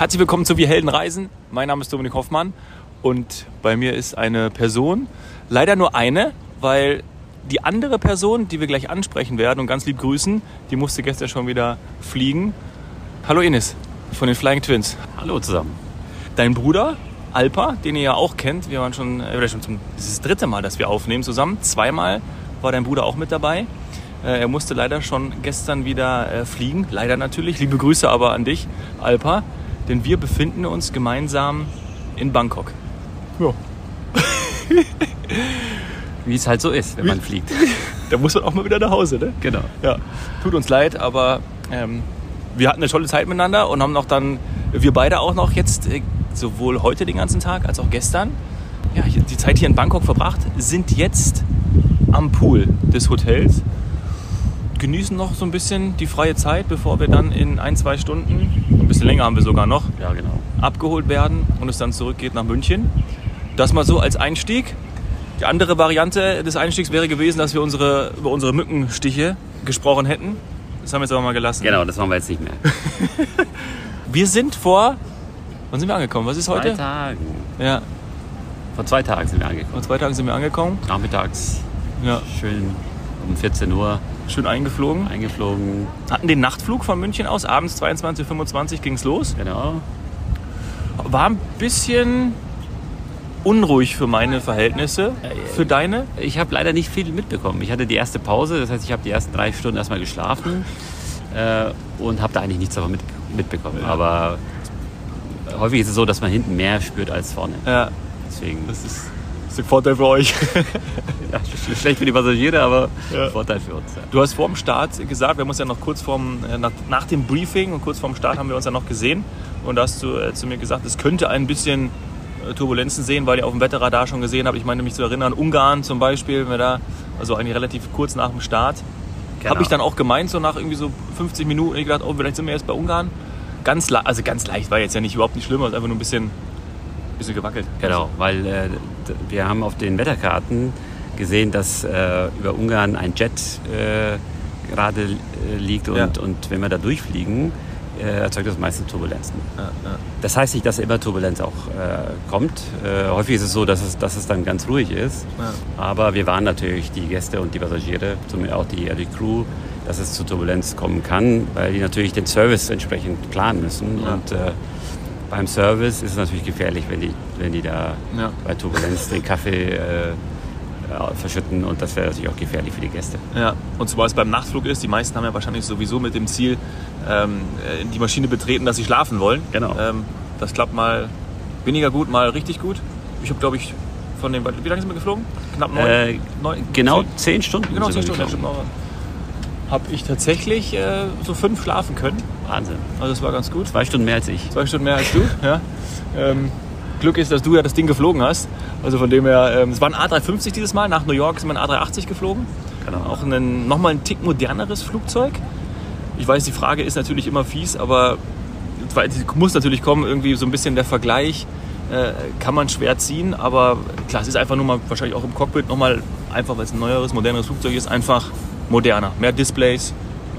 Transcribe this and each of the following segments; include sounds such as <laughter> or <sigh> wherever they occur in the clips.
Herzlich willkommen zu Wir Helden Reisen. Mein Name ist Dominik Hoffmann und bei mir ist eine Person, leider nur eine, weil die andere Person, die wir gleich ansprechen werden und ganz lieb grüßen, die musste gestern schon wieder fliegen. Hallo Ines von den Flying Twins. Hallo zusammen. Dein Bruder Alpa, den ihr ja auch kennt, wir waren schon, äh, schon zum, das ist das dritte Mal, dass wir aufnehmen zusammen. Zweimal war dein Bruder auch mit dabei. Äh, er musste leider schon gestern wieder äh, fliegen, leider natürlich. Liebe Grüße aber an dich, Alpa, denn wir befinden uns gemeinsam in Bangkok. Ja. <laughs> Wie es halt so ist, wenn man fliegt. <laughs> da muss man auch mal wieder nach Hause, ne? Genau. Ja, tut uns leid, aber ähm, wir hatten eine tolle Zeit miteinander und haben noch dann, wir beide auch noch jetzt, äh, sowohl heute den ganzen Tag als auch gestern, ja, die Zeit hier in Bangkok verbracht, sind jetzt am Pool des Hotels, genießen noch so ein bisschen die freie Zeit, bevor wir dann in ein, zwei Stunden, bisschen länger haben wir sogar noch, Ja, genau. abgeholt werden und es dann zurückgeht nach München. Das mal so als Einstieg. Die andere Variante des Einstiegs wäre gewesen, dass wir unsere, über unsere Mückenstiche gesprochen hätten. Das haben wir jetzt aber mal gelassen. Genau, das machen wir jetzt nicht mehr. <laughs> Wir sind vor. Wann sind wir angekommen? Was ist Zwei heute? Tagen. Ja, Vor zwei Tagen sind wir angekommen. vor zwei Tagen sind wir angekommen. Nachmittags Ja, schön um 14 Uhr schön eingeflogen. eingeflogen. Hatten den Nachtflug von München aus. Abends 22.25 Uhr ging es los. Genau. War ein bisschen unruhig für meine Verhältnisse. Für deine? Ich habe leider nicht viel mitbekommen. Ich hatte die erste Pause, das heißt, ich habe die ersten drei Stunden erstmal geschlafen äh, und habe da eigentlich nichts davon mit, mitbekommen. Aber häufig ist es so, dass man hinten mehr spürt als vorne. Ja, Deswegen das ist, das ist ein Vorteil für euch. ja, sch- schlecht für die Passagiere, aber Ja. Vorteil für uns. Ja. Du hast vor dem Start gesagt, wir haben uns ja noch kurz vorm, äh, nach, nach dem Briefing und kurz vorm Start haben wir uns ja noch gesehen. Und da hast du äh, zu mir gesagt, es könnte ein bisschen äh, Turbulenzen sehen, weil ihr auf dem Wetterradar schon gesehen habt. Ich meine mich zu erinnern, Ungarn zum Beispiel, wenn wir da, also eigentlich relativ kurz nach dem Start. Genau. Habe ich dann auch gemeint, so nach irgendwie so 50 Minuten, ich gedacht, oh, vielleicht sind wir jetzt bei Ungarn. Ganz, also ganz leicht, war jetzt ja nicht überhaupt nicht schlimm, es ist einfach nur ein bisschen, bisschen gewackelt. Genau, weil äh, wir haben auf den Wetterkarten gesehen, dass äh, über Ungarn ein Jet äh, gerade äh, liegt und, Ja. und wenn wir da durchfliegen, äh, erzeugt das meistens Turbulenzen. Ja, ja. Das heißt nicht, dass immer Turbulenz auch äh, kommt. Äh, häufig ist es so, dass es, dass es dann ganz ruhig ist. Ja. Aber wir waren natürlich die Gäste und die Passagiere, somit auch die, die Crew, dass es zu Turbulenz kommen kann, weil die natürlich den Service entsprechend planen müssen. Und äh, beim Service ist es natürlich gefährlich, wenn die, wenn die da Ja. bei Turbulenz den Kaffee äh, ja, verschütten und das wäre natürlich auch gefährlich für die Gäste. Ja, und zumal es beim Nachtflug ist, die meisten haben ja wahrscheinlich sowieso mit dem Ziel ähm, äh, die Maschine betreten, dass sie schlafen wollen. Genau. Ähm, das klappt mal weniger gut, mal richtig gut. Ich habe, glaube ich, von den, wie lange sind wir geflogen? Knapp neun? Äh, neun Genau zehn? Stunden. Genau, zehn Stunden. Habe ich tatsächlich äh, so fünf schlafen können. Wahnsinn. Also das war ganz gut. Zwei Stunden mehr als ich. Zwei Stunden mehr als du. Ja. Ähm, Glück ist, dass du ja das Ding geflogen hast. Also von dem her, ähm, es war ein A350 dieses Mal. Nach New York sind wir ein A380 geflogen. Genau. Auch ein, nochmal ein Tick moderneres Flugzeug. Ich weiß, die Frage ist natürlich immer fies, aber die muss natürlich kommen, irgendwie so ein bisschen der Vergleich äh, kann man schwer ziehen, aber klar, es ist einfach nur mal wahrscheinlich auch im Cockpit nochmal einfach, weil es ein neueres, moderneres Flugzeug ist, einfach moderner. Mehr Displays.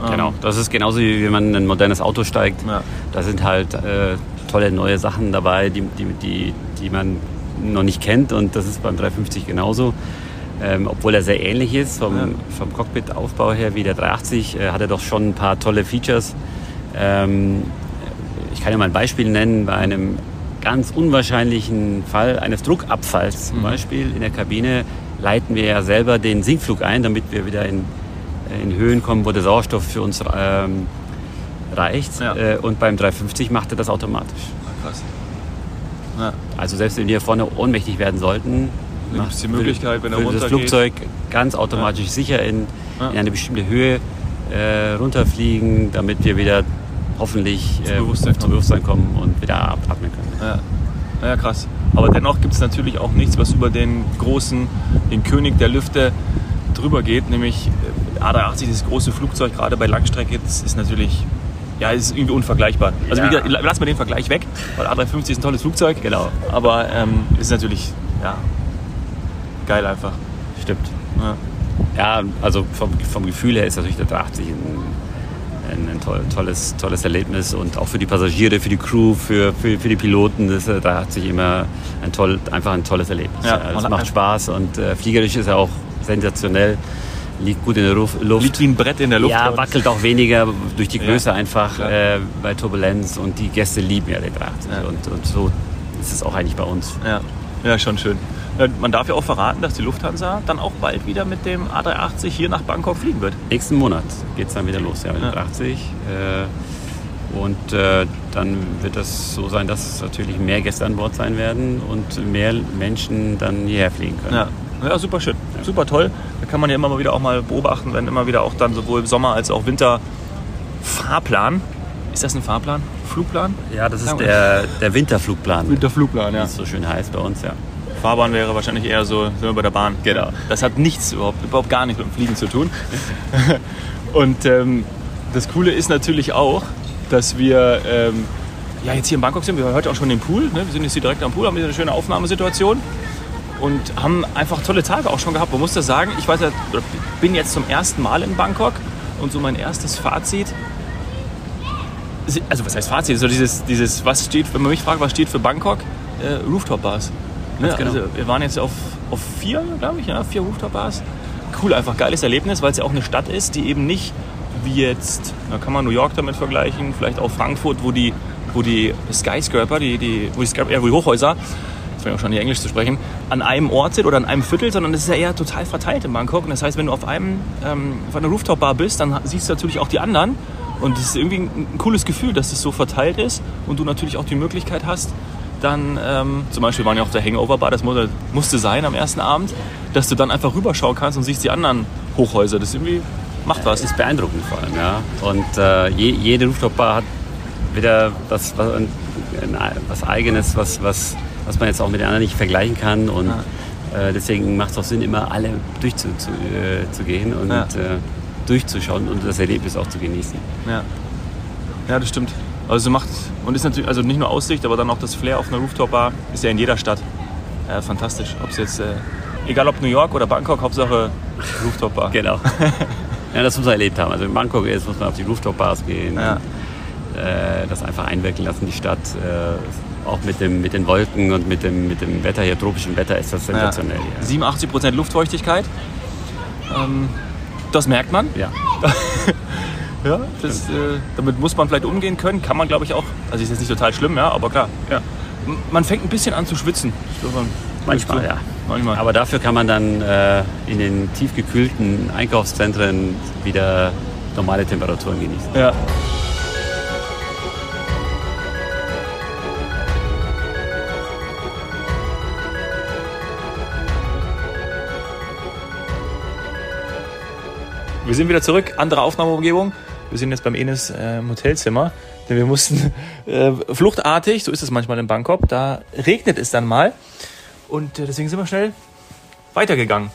ähm, Genau, das ist genauso wie wenn man in ein modernes Auto steigt. Ja. Da sind halt äh, tolle neue Sachen dabei, die, die, die, die man noch nicht kennt und das ist beim 350 genauso. Ähm, obwohl er sehr ähnlich ist vom, Ja. vom Cockpit-Aufbau her wie der 380, äh, hat er doch schon ein paar tolle Features. Ähm, ich kann ja mal ein Beispiel nennen, bei einem ganz unwahrscheinlichen Fall eines Druckabfalls zum Mhm. Beispiel in der Kabine leiten wir ja selber den Sinkflug ein, damit wir wieder in, in Höhen kommen, wo der Sauerstoff für uns ähm, reicht. Ja. Äh, und beim 350 macht er das automatisch. Ah, krass. Ja. Also selbst wenn wir vorne ohnmächtig werden sollten, Dann gibt's die Möglichkeit, wenn er würde das. Flugzeug ganz automatisch sicher in, Ja. in eine bestimmte Höhe äh, runterfliegen, damit wir wieder hoffentlich Zu äh, Bewusstsein zu kommen. Bewusstsein kommen und wieder abatmen können. Ja. ja, krass. Aber dennoch gibt es natürlich auch nichts, was über den großen, den König der Lüfte drüber geht, nämlich äh, A380, das große Flugzeug, gerade bei Langstrecke, das ist natürlich, ja, ist irgendwie unvergleichbar. Also Ja. wie gesagt, lass mal den Vergleich weg, weil A350 ist ein tolles Flugzeug, Genau. aber ähm, ist natürlich, ja, geil einfach. Stimmt. Ja. Ja, also vom, vom Gefühl her ist natürlich der 380 ein ein, ein toll, tolles, tolles Erlebnis und auch für die Passagiere, für die Crew, für, für, für die Piloten. Das, äh, da hat sich immer ein toll, einfach ein tolles Erlebnis. Ja, Ja, hat- macht Spaß und äh, fliegerisch ist er auch sensationell. Liegt gut in der Luft. Liegt wie ein Brett in der Luft. Ja, wackelt auch weniger durch die Größe Ja, einfach äh, bei Turbulenz und die Gäste lieben ja den 380 Ja. und, und so ist es auch eigentlich bei uns. Ja, ja schon schön. Man darf ja auch verraten, dass die Lufthansa dann auch bald wieder mit dem A380 hier nach Bangkok fliegen wird. Nächsten Monat geht es dann wieder los, ja, mit dem 380. Äh, und äh, dann wird das so sein, dass natürlich mehr Gäste an Bord sein werden und mehr Menschen dann hierher fliegen können. Ja, ja super schön. Super toll. Da kann man ja immer mal wieder auch mal beobachten, wenn immer wieder auch dann sowohl Sommer als auch Winter Fahrplan. Ist das ein Fahrplan? Flugplan? Ja, das ist der, der Winterflugplan, Winterflugplan, ja. es so schön heißt bei uns, ja. Fahrbahn wäre wahrscheinlich eher so, sind wir bei der Bahn. Genau. Das hat nichts, überhaupt, überhaupt gar nichts mit dem Fliegen zu tun. <laughs> Und ähm, das Coole ist natürlich auch, dass wir ähm, ja, jetzt hier in Bangkok sind. Wir waren heute auch schon im Pool. Ne? Wir sind jetzt hier direkt am Pool, haben hier eine schöne Aufnahmesituation und haben einfach tolle Tage auch schon gehabt. Man muss das sagen, ich weiß ja, bin jetzt zum ersten Mal in Bangkok und so mein erstes Fazit. Also was heißt Fazit? So dieses, dieses, was steht, wenn man mich fragt, was steht für Bangkok? Äh, Rooftop-Bars. Ne? Genau. Also wir waren jetzt auf, auf vier, glaube ich, ja, vier Rooftop-Bars. Cool, einfach geiles Erlebnis, weil es ja auch eine Stadt ist, die eben nicht wie jetzt, da kann man New York damit vergleichen, vielleicht auch Frankfurt, wo die, wo die Skyscraper, die, die, wo die, Skyscraper, ja, wo die Hochhäuser, fange schon nicht Englisch zu sprechen, an einem Ort sind oder an einem Viertel, sondern es ist ja eher total verteilt in Bangkok. Und das heißt, wenn du auf einem, ähm, auf einer Rooftop-Bar bist, dann siehst du natürlich auch die anderen. Und es ist irgendwie ein, cooles Gefühl, dass es so verteilt ist und du natürlich auch die Möglichkeit hast, dann ähm, zum Beispiel waren ja auf der Hangover-Bar, das musste, musste sein am ersten Abend, dass du dann einfach rüberschauen kannst und siehst die anderen Hochhäuser. Das irgendwie macht was. Das ist beeindruckend vor allem, ja. Und äh, je, jede Rooftop-Bar hat wieder was, was, was Eigenes, was, was, was man jetzt auch mit den anderen nicht vergleichen kann. Und äh, deswegen macht es auch Sinn, immer alle durchzugehen zu, äh, zu gehen und Ja. äh, durchzuschauen und das Erlebnis auch zu genießen. Ja. ja, das stimmt. Also macht und ist natürlich also nicht nur Aussicht, aber dann auch das Flair auf einer Rooftop-Bar ist ja in jeder Stadt äh, fantastisch. Ob es jetzt äh, egal ob New York oder Bangkok, Hauptsache Rooftop-Bar. <laughs> Genau. <laughs> ja, das muss man erlebt haben. Also in Bangkok jetzt muss man auf die Rooftop-Bars gehen, Ja. äh, das einfach einwirken lassen, die Stadt. Auch mit, dem, mit den Wolken und mit dem, mit dem Wetter hier, tropischen Wetter, ist das sensationell. Ja. 87% Luftfeuchtigkeit. Ähm, das merkt man. Ja. <laughs> Ja, das, äh, damit muss man vielleicht umgehen können. Kann man, glaube ich, auch. Also ist jetzt nicht total schlimm, ja, aber klar. Ja. Man fängt ein bisschen an zu schwitzen. Glaube, Manchmal, so- ja. Manchmal. Aber dafür kann man dann äh, in den tiefgekühlten Einkaufszentren wieder normale Temperaturen genießen. ja. Wir sind wieder zurück, andere Aufnahmeumgebung. Wir sind jetzt beim Enes äh, im Hotelzimmer, denn wir mussten <laughs> äh, fluchtartig, so ist es manchmal in Bangkok, da regnet es dann mal und äh, deswegen sind wir schnell weitergegangen.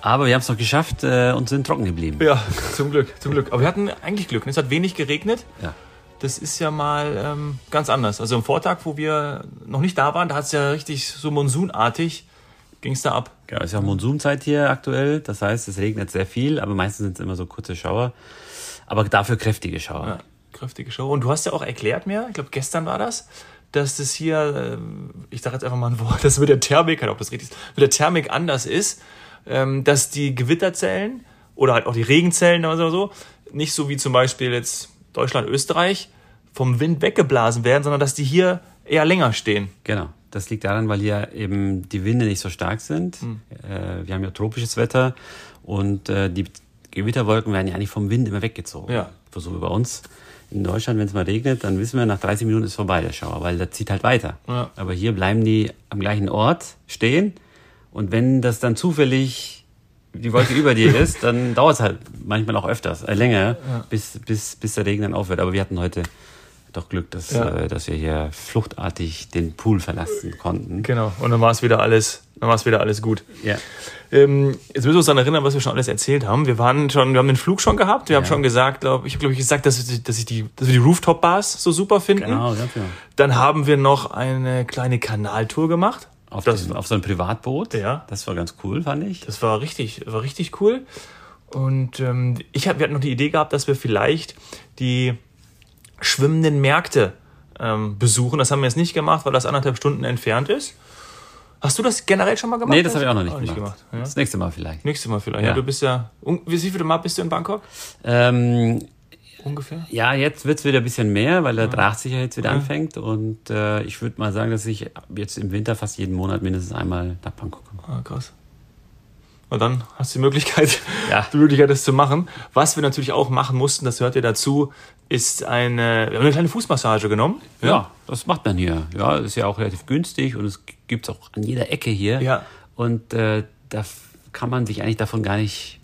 Aber wir haben es noch geschafft äh, und sind trocken geblieben. Ja, zum Glück, zum Glück. Aber wir hatten eigentlich Glück. ne? Es hat wenig geregnet. Ja. Das ist ja mal ähm, ganz anders. Also am Vortag, wo wir noch nicht da waren, da hat es ja richtig so monsunartig, ging es da ab. Genau, es ist ja Monsunzeit hier aktuell. Das heißt, es regnet sehr viel, aber meistens sind es immer so kurze Schauer. Aber dafür kräftige Schauer. Ja, kräftige Show. Und du hast ja auch erklärt mir, ich glaube gestern war das, dass das hier, ähm, ich sage jetzt einfach mal ein Wort, <laughs> das mit der Thermik, ob das richtig ist, mit der Thermik anders ist, ähm, dass die Gewitterzellen oder halt auch die Regenzellen oder so, nicht so wie zum Beispiel jetzt Deutschland, Österreich, vom Wind weggeblasen werden, sondern dass die hier eher länger stehen. Genau. Das liegt daran, weil hier eben die Winde nicht so stark sind. Hm. Äh, wir haben ja tropisches Wetter und äh, die Gewitterwolken werden ja eigentlich vom Wind immer weggezogen. Ja. So wie bei uns in Deutschland, wenn es mal regnet, dann wissen wir, nach 30 Minuten ist vorbei der Schauer, weil der zieht halt weiter. Ja. Aber hier bleiben die am gleichen Ort stehen und wenn das dann zufällig die Wolke <laughs> über dir ist, dann dauert es halt manchmal auch öfters, äh, länger, bis, bis, bis der Regen dann aufhört. Aber wir hatten heute doch Glück, dass, Ja. äh, dass wir hier fluchtartig den Pool verlassen konnten. Genau. Und dann war es wieder alles, dann war es wieder alles gut. Ja. Ähm, jetzt müssen wir uns dann erinnern, was wir schon alles erzählt haben. Wir waren schon, wir haben den Flug schon gehabt. Wir haben Ja. schon gesagt, glaub, ich habe glaube ich gesagt, dass, dass ich die, dass wir die Rooftop Bars so super finden. Genau, ganz genau. Dann haben wir noch eine kleine Kanaltour gemacht. Auf, Das- das, auf so ein Privatboot. Ja. Das war ganz cool, fand ich. Das war richtig, war richtig cool. Und ähm, ich hab, wir hatten noch die Idee gehabt, dass wir vielleicht die schwimmenden Märkte ähm, besuchen. Das haben wir jetzt nicht gemacht, weil das anderthalb Stunden entfernt ist. Hast du das generell schon mal gemacht? Nee, das habe ich auch noch nicht Auch gemacht. gemacht. Ja. Das nächste Mal vielleicht. Nächstes Mal vielleicht. Ja. Ja. du bist ja. Wie viele Mal bist du in Bangkok? Ähm, Ungefähr? ja, jetzt wird's wieder ein bisschen mehr, weil der Draht ja jetzt wieder anfängt. Und äh, ich würde mal sagen, dass ich jetzt im Winter fast jeden Monat mindestens einmal nach Bangkok komme. Ah, krass. Und dann hast du die Möglichkeit, Ja. <laughs> die Möglichkeit, das zu machen. Was wir natürlich auch machen mussten, das hört ihr dazu, ist eine, wir haben eine kleine Fußmassage genommen. Ja, das macht man hier. Ja, ist ja auch relativ günstig und es gibt's auch an jeder Ecke hier. Ja. Und äh, da kann man sich eigentlich davon gar nicht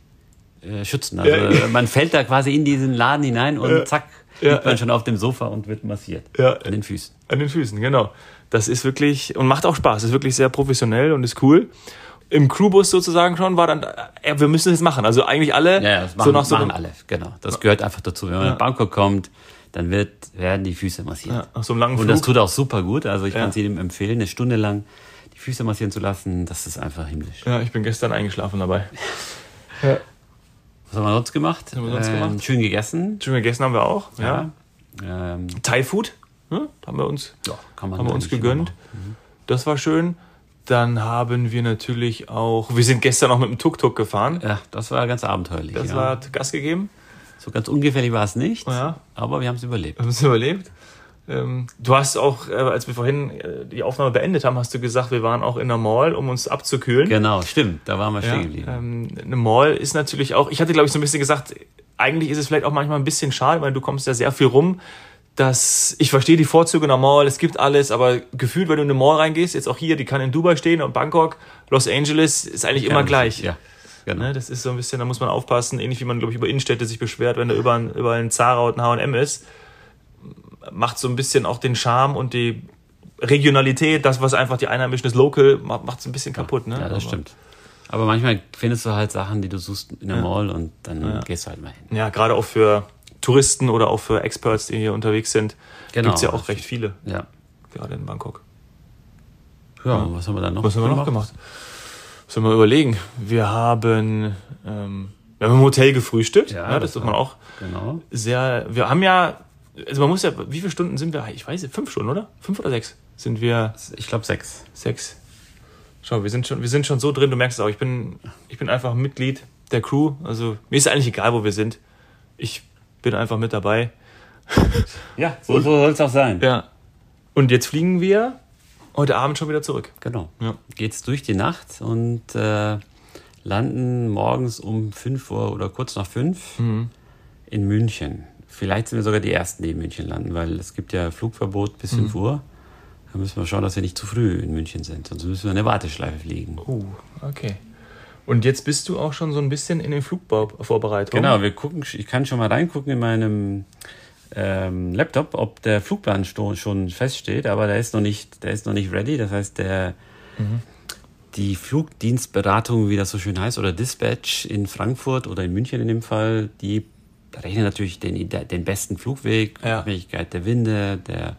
äh, schützen. Also Ja. man fällt da quasi in diesen Laden hinein und Ja. zack, Ja, liegt man ja. schon auf dem Sofa und wird massiert. Ja. An den Füßen. An den Füßen, genau. Das ist wirklich, und macht auch Spaß, ist wirklich sehr professionell und ist cool. Im Crewbus sozusagen schon war dann, ja, wir müssen das machen. Also eigentlich alle, Ja, ja, das machen, so nach so machen alle. Genau. Das gehört einfach dazu. Wenn man nach Bangkok kommt, dann wird, werden die Füße massiert. ja, nach so einem langen Und Flug. das tut auch super gut. Also ich Ja. kann es jedem empfehlen, eine Stunde lang die Füße massieren zu lassen. Das ist einfach himmlisch. ja, ich bin gestern eingeschlafen dabei. <laughs> Was haben wir sonst gemacht? haben wir sonst Ähm, gemacht? Schön gegessen. Schön gegessen haben wir auch. Ja. Ja. Ähm, Thai Food, ne? haben wir uns, ja, kann man haben wir uns gegönnt. machen. Das war schön. Dann haben wir natürlich auch, wir sind gestern auch mit dem Tuk-Tuk gefahren. Ja, das war ganz abenteuerlich. Das ja. war hat Gas gegeben. so ganz ungefährlich war es nicht, Ja. aber wir haben es überlebt. Wir haben es überlebt. Ähm, du hast auch, äh, als wir vorhin äh, die Aufnahme beendet haben, hast du gesagt, wir waren auch in der Mall, um uns abzukühlen. Genau, stimmt, da waren wir Ja, stehen geblieben. ähm, eine Mall ist natürlich auch, ich hatte glaube ich so ein bisschen gesagt, eigentlich ist es vielleicht auch manchmal ein bisschen schade, weil du kommst ja sehr viel rum, dass ich verstehe die Vorzüge einer Mall, es gibt alles, aber gefühlt, wenn du in eine Mall reingehst, jetzt auch hier, die kann in Dubai stehen und Bangkok, Los Angeles, ist eigentlich immer gleich. Ja, genau. Ne, das ist so ein bisschen, da muss man aufpassen, ähnlich wie man, glaube ich, über Innenstädte sich beschwert, wenn da überall, überall ein Zara und ein H&M ist, macht so ein bisschen auch den Charme und die Regionalität, das, was einfach die Einheimischen ist, local, macht es ein bisschen kaputt. Ne? Ja, das Aber- stimmt. Aber manchmal findest du halt Sachen, die du suchst in der Mall und dann gehst du halt mal hin. Ja, gerade auch für Touristen oder auch für Experts, die hier unterwegs sind, Genau. gibt's ja auch recht viele, Ja. gerade in Bangkok. Ja, was haben wir dann noch Was haben wir noch gemacht? Sollen wir überlegen? Wir haben, ähm, wir haben im Hotel gefrühstückt. Ja, das, das tut man auch Genau. sehr. Wir haben ja, also man muss ja, wie viele Stunden sind wir? Ich weiß nicht, fünf Stunden, oder? Fünf oder sechs? Sind wir Ich glaube sechs. sechs? Schau, wir sind schon, wir sind schon so drin. Du merkst es auch. Ich bin, ich bin einfach Mitglied der Crew. Also mir ist eigentlich egal, wo wir sind. Ich bin einfach mit dabei. Ja, <laughs> so, so soll es auch sein. Ja. Und jetzt fliegen wir heute Abend schon wieder zurück. Genau. Ja. Geht's durch die Nacht und äh, landen morgens um 5 Uhr oder kurz nach 5 Mhm. in München. Vielleicht sind wir sogar die Ersten, die in München landen, weil es gibt ja Flugverbot bis Mhm. 5 Uhr. Da müssen wir schauen, dass wir nicht zu früh in München sind, sonst müssen wir eine Warteschleife fliegen. Oh, okay. Und jetzt bist du auch schon so ein bisschen in den Flugbauvorbereitung. Genau, wir gucken, ich kann schon mal reingucken in meinem ähm, Laptop, ob der Flugplan schon feststeht, aber der ist noch nicht, der ist noch nicht ready. Das heißt, der, die Flugdienstberatung, wie das so schön heißt, oder Dispatch in Frankfurt oder in München in dem Fall, die rechnen natürlich den, den besten Flugweg, Ja. Abhängigkeit der Winde, der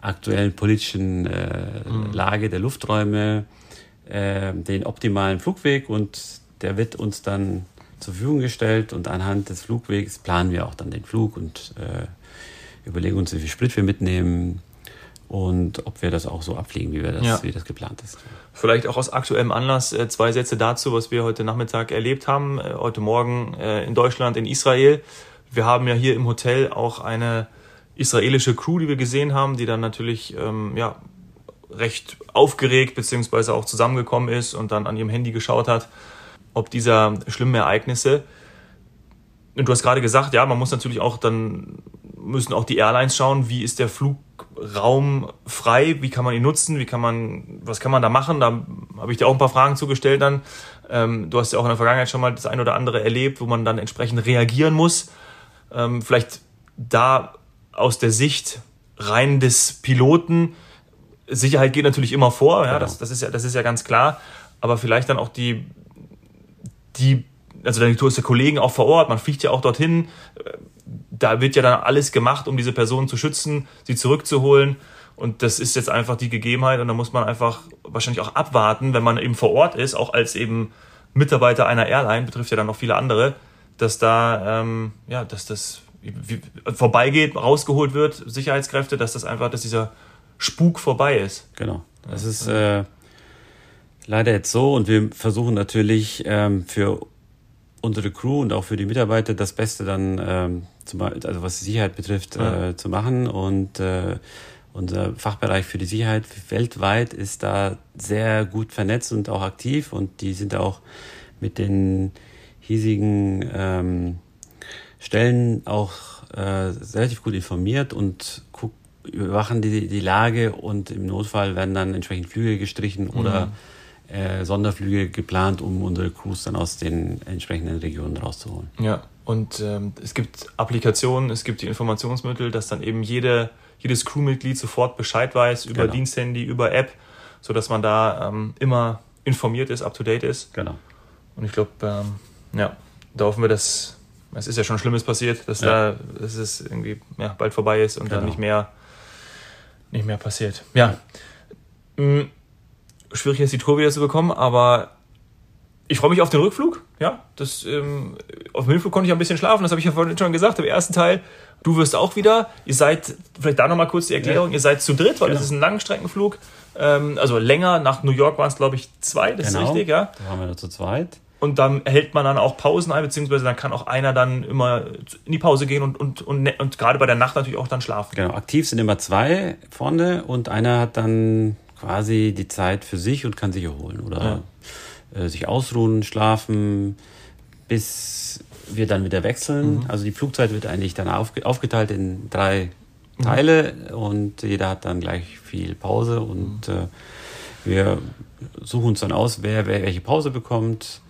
aktuellen politischen äh, Lage der Lufträume, äh, den optimalen Flugweg und der wird uns dann zur Verfügung gestellt und anhand des Flugwegs planen wir auch dann den Flug und äh, überlegen uns, wie viel Sprit wir mitnehmen und ob wir das auch so abfliegen, wie wir das, Ja. wie das geplant ist. Vielleicht auch aus aktuellem Anlass äh, zwei Sätze dazu, was wir heute Nachmittag erlebt haben, äh, heute Morgen äh, in Deutschland, in Israel. Wir haben ja hier im Hotel auch eine israelische Crew, die wir gesehen haben, die dann natürlich ähm, ja, recht aufgeregt beziehungsweise auch zusammengekommen ist und dann an ihrem Handy geschaut hat, ob dieser schlimmen Ereignisse. Und du hast gerade gesagt, ja, man muss natürlich auch dann, müssen auch die Airlines schauen, wie ist der Flugraum frei, wie kann man ihn nutzen, wie kann man, was kann man da machen? Da habe ich dir auch ein paar Fragen zugestellt dann. Ähm, du hast ja auch in der Vergangenheit schon mal das ein oder andere erlebt, wo man dann entsprechend reagieren muss. Ähm, vielleicht da aus der Sicht rein des Piloten. Sicherheit geht natürlich immer vor, ja, Genau. das, das, ist ja, das ist ja ganz klar. Aber vielleicht dann auch die, die, also dann ist der Kollegen auch vor Ort, man fliegt ja auch dorthin. Da wird ja dann alles gemacht, um diese Person zu schützen, sie zurückzuholen. Und das ist jetzt einfach die Gegebenheit und da muss man einfach wahrscheinlich auch abwarten, wenn man eben vor Ort ist, auch als eben Mitarbeiter einer Airline, betrifft ja dann noch viele andere, dass da, ähm, ja, dass das vorbeigeht, rausgeholt wird, Sicherheitskräfte, dass das einfach, dass dieser Spuk vorbei ist. Genau. Das ist äh, leider jetzt so und wir versuchen natürlich ähm, für unsere Crew und auch für die Mitarbeiter das Beste dann, ähm, zum, also was die Sicherheit betrifft, ja. äh, zu machen und äh, unser Fachbereich für die Sicherheit weltweit ist da sehr gut vernetzt und auch aktiv und die sind auch mit den hiesigen ähm, Stellen auch äh, relativ gut informiert und guck, überwachen die, die Lage und im Notfall werden dann entsprechend Flüge gestrichen oder mhm äh, Sonderflüge geplant, um unsere Crews dann aus den entsprechenden Regionen rauszuholen. Ja, und ähm, es gibt Applikationen, es gibt die Informationsmittel, dass dann eben jede, jedes Crewmitglied sofort Bescheid weiß über genau. Diensthandy, über App, sodass man da ähm, immer informiert ist, up to date ist. Genau. Und ich glaube, ähm, ja, da hoffen wir, dass es ist ja schon Schlimmes passiert, dass ja. da dass es irgendwie ja, bald vorbei ist und genau. dann nicht mehr nicht mehr passiert. Ja. Mhm schwierig ist, die Tour wieder zu bekommen, aber ich freue mich auf den Rückflug. Ja, das, ähm, auf dem Hinflug konnte ich ein bisschen schlafen, das habe ich ja vorhin schon gesagt, im ersten Teil. Du wirst auch wieder. Ihr seid, vielleicht da nochmal kurz die Erklärung, ja. ihr seid zu dritt, weil genau. das ist ein Langstreckenflug. Ähm, also länger, nach New York waren es, glaube ich, zwei, das genau. ist richtig, ja. Da waren wir nur zu zweit. Und dann hält man dann auch Pausen ein, beziehungsweise dann kann auch einer dann immer in die Pause gehen und, und, und, ne, und gerade bei der Nacht natürlich auch dann schlafen. Genau, aktiv sind immer zwei vorne und einer hat dann quasi die Zeit für sich und kann sich erholen oder ja. äh, sich ausruhen, schlafen, bis wir dann wieder wechseln. Mhm. Also die Flugzeit wird eigentlich dann aufge aufgeteilt in drei mhm. Teile und jeder hat dann gleich viel Pause und mhm. äh, wir suchen uns dann aus, wer, wer welche Pause bekommt.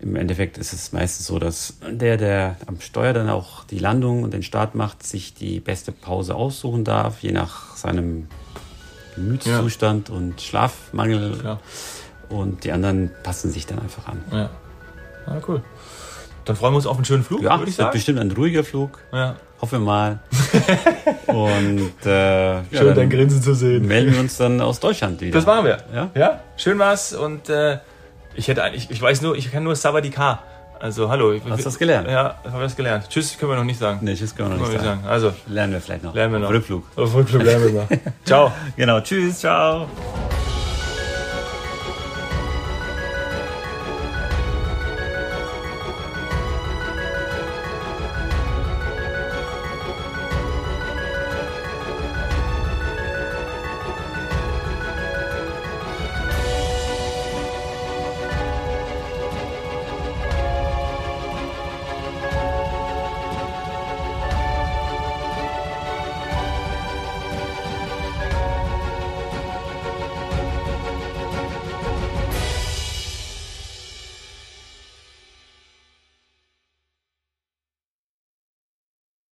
Im Endeffekt ist es meistens so, dass der, der am Steuer dann auch die Landung und den Start macht, sich die beste Pause aussuchen darf, je nach seinem Gemütszustand ja. und Schlafmangel. Ja. Und die anderen passen sich dann einfach an. Ja. Ah, cool. Dann freuen wir uns auf einen schönen Flug, ja, würde ich sagen. Bestimmt ein ruhiger Flug. Ja. Hoffen wir mal. <laughs> und äh, schön ja, dein Grinsen zu sehen. Melden wir uns dann aus Deutschland wieder. Das machen wir. Ja, ja? schön war's und äh, ich hätte eigentlich, ich weiß nur, ich kann nur Savadika. Also hallo. Hast du das gelernt? Ja, habe das gelernt. Tschüss können wir noch nicht sagen. Nee, tschüss können wir noch nicht, sagen. sagen. Also lernen wir vielleicht noch. Lernen wir noch. Rückflug. Auf Rückflug lernen wir noch. <laughs> ciao. Genau, tschüss, ciao.